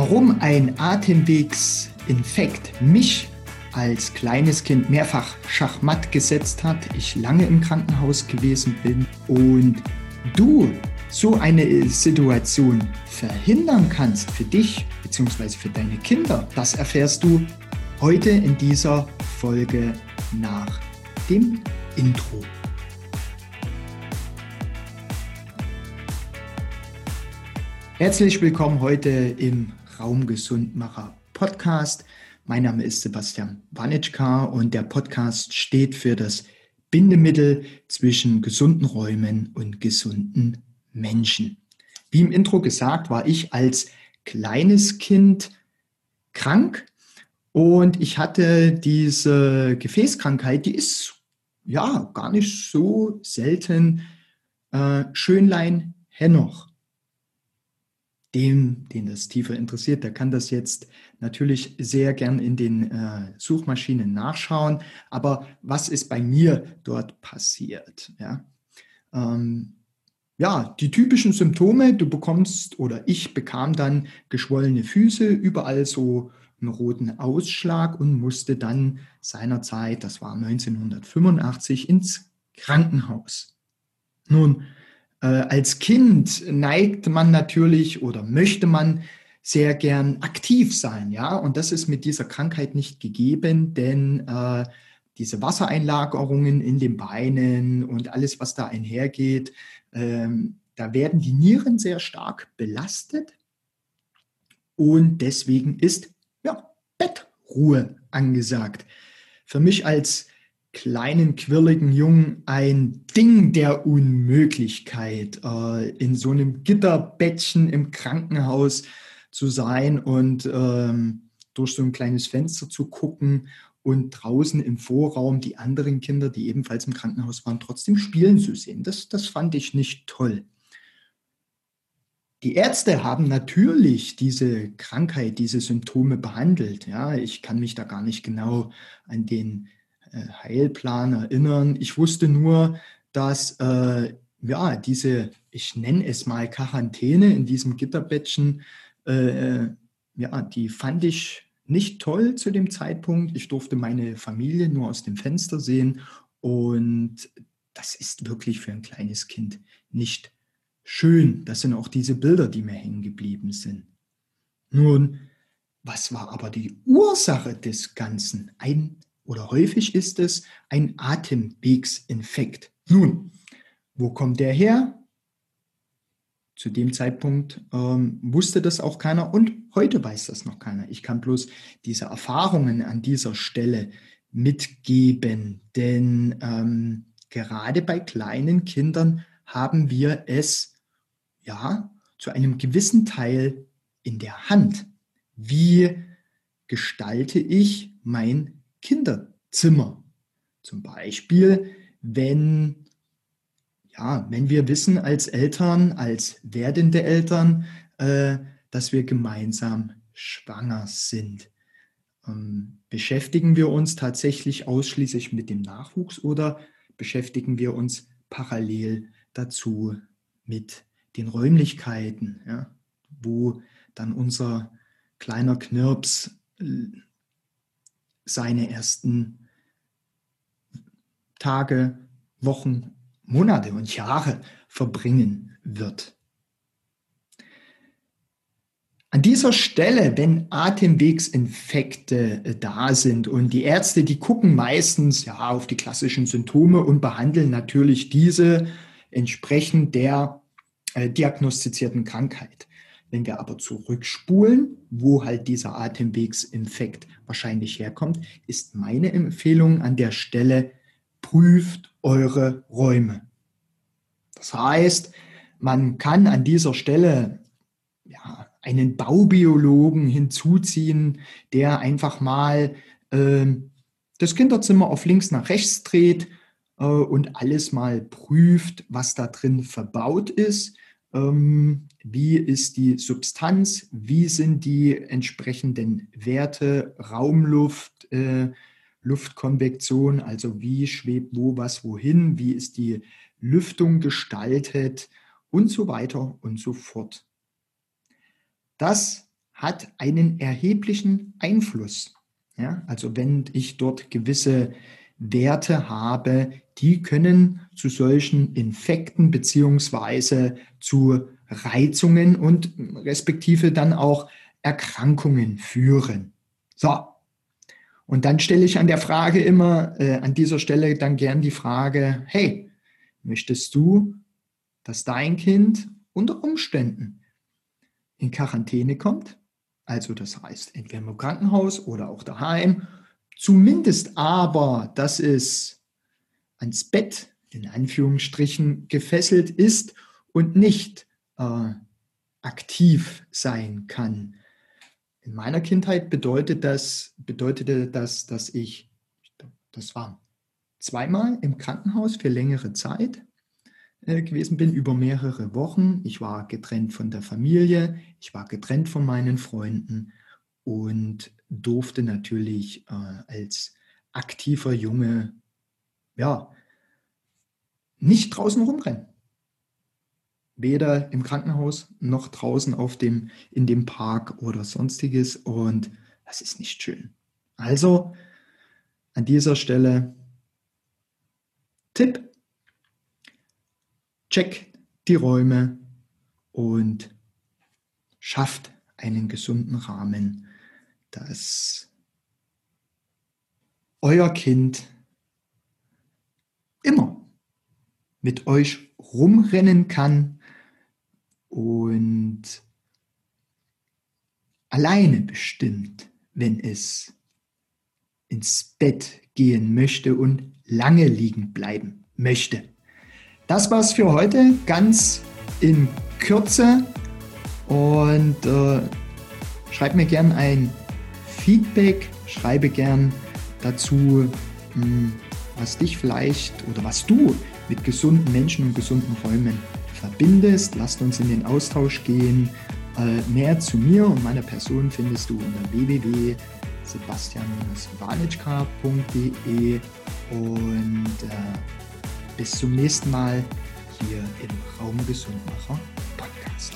Warum ein Atemwegsinfekt mich als kleines Kind mehrfach schachmatt gesetzt hat, ich lange im Krankenhaus gewesen bin und du so eine Situation verhindern kannst für dich bzw. für deine Kinder, das erfährst du heute in dieser Folge nach dem Intro. Herzlich willkommen heute im Raumgesundmacher Podcast. Mein Name ist Sebastian Wanitschka und der Podcast steht für das Bindemittel zwischen gesunden Räumen und gesunden Menschen. Wie im Intro gesagt, war ich als kleines Kind krank und ich hatte diese Gefäßkrankheit, die ist ja gar nicht so selten. Äh, Schönlein Henoch dem, den das tiefer interessiert, der kann das jetzt natürlich sehr gern in den äh, Suchmaschinen nachschauen. Aber was ist bei mir dort passiert? Ja? Ähm, ja, die typischen Symptome, du bekommst oder ich bekam dann geschwollene Füße, überall so einen roten Ausschlag und musste dann seinerzeit, das war 1985, ins Krankenhaus. Nun, als Kind neigt man natürlich oder möchte man sehr gern aktiv sein, ja, und das ist mit dieser Krankheit nicht gegeben, denn äh, diese Wassereinlagerungen in den Beinen und alles, was da einhergeht, ähm, da werden die Nieren sehr stark belastet und deswegen ist ja Bettruhe angesagt. Für mich als kleinen, quirligen Jungen ein Ding der Unmöglichkeit, äh, in so einem Gitterbettchen im Krankenhaus zu sein und ähm, durch so ein kleines Fenster zu gucken und draußen im Vorraum die anderen Kinder, die ebenfalls im Krankenhaus waren, trotzdem spielen zu sehen. Das, das fand ich nicht toll. Die Ärzte haben natürlich diese Krankheit, diese Symptome behandelt. Ja, ich kann mich da gar nicht genau an den Heilplan erinnern. Ich wusste nur, dass äh, ja diese, ich nenne es mal Quarantäne in diesem Gitterbettchen, äh, äh, ja, die fand ich nicht toll zu dem Zeitpunkt. Ich durfte meine Familie nur aus dem Fenster sehen und das ist wirklich für ein kleines Kind nicht schön. Das sind auch diese Bilder, die mir hängen geblieben sind. Nun, was war aber die Ursache des Ganzen? Ein oder häufig ist es ein Atemwegsinfekt. Nun, wo kommt der her? Zu dem Zeitpunkt ähm, wusste das auch keiner und heute weiß das noch keiner. Ich kann bloß diese Erfahrungen an dieser Stelle mitgeben, denn ähm, gerade bei kleinen Kindern haben wir es ja zu einem gewissen Teil in der Hand. Wie gestalte ich mein Kinderzimmer. Zum Beispiel, wenn, ja, wenn wir wissen als Eltern, als werdende Eltern, äh, dass wir gemeinsam schwanger sind. Ähm, beschäftigen wir uns tatsächlich ausschließlich mit dem Nachwuchs oder beschäftigen wir uns parallel dazu mit den Räumlichkeiten, ja, wo dann unser kleiner Knirps äh, seine ersten Tage, Wochen, Monate und Jahre verbringen wird. An dieser Stelle, wenn Atemwegsinfekte äh, da sind und die Ärzte, die gucken meistens ja auf die klassischen Symptome und behandeln natürlich diese entsprechend der äh, diagnostizierten Krankheit. Wenn wir aber zurückspulen, wo halt dieser Atemwegsinfekt wahrscheinlich herkommt, ist meine Empfehlung an der Stelle, prüft eure Räume. Das heißt, man kann an dieser Stelle ja, einen Baubiologen hinzuziehen, der einfach mal äh, das Kinderzimmer auf links nach rechts dreht äh, und alles mal prüft, was da drin verbaut ist wie ist die Substanz, wie sind die entsprechenden Werte, Raumluft, äh, Luftkonvektion, also wie schwebt wo was wohin, wie ist die Lüftung gestaltet und so weiter und so fort. Das hat einen erheblichen Einfluss. Ja, also wenn ich dort gewisse Werte habe, die können zu solchen Infekten beziehungsweise zu Reizungen und respektive dann auch Erkrankungen führen. So. Und dann stelle ich an der Frage immer, äh, an dieser Stelle dann gern die Frage, hey, möchtest du, dass dein Kind unter Umständen in Quarantäne kommt? Also das heißt, entweder im Krankenhaus oder auch daheim. Zumindest aber, dass es ans Bett in Anführungsstrichen gefesselt ist und nicht äh, aktiv sein kann. In meiner Kindheit bedeutet das, bedeutete das, dass ich, das war zweimal im Krankenhaus für längere Zeit äh, gewesen bin, über mehrere Wochen. Ich war getrennt von der Familie, ich war getrennt von meinen Freunden und durfte natürlich äh, als aktiver Junge, ja, nicht draußen rumrennen weder im Krankenhaus noch draußen auf dem, in dem Park oder sonstiges. Und das ist nicht schön. Also an dieser Stelle Tipp, check die Räume und schafft einen gesunden Rahmen, dass euer Kind immer mit euch rumrennen kann und alleine bestimmt, wenn es ins Bett gehen möchte und lange liegen bleiben möchte. Das war's für heute, ganz in Kürze. Und äh, schreib mir gern ein Feedback, schreibe gern dazu, mh, hm, was dich vielleicht oder was du mit gesunden Menschen und gesunden Räumen verbindest. Lasst uns in den Austausch gehen. Äh, mehr zu mir und meiner Person findest du unter www.sebastian-wanitschka.de und äh, bis zum nächsten Mal hier im Raum Gesundmacher Podcast.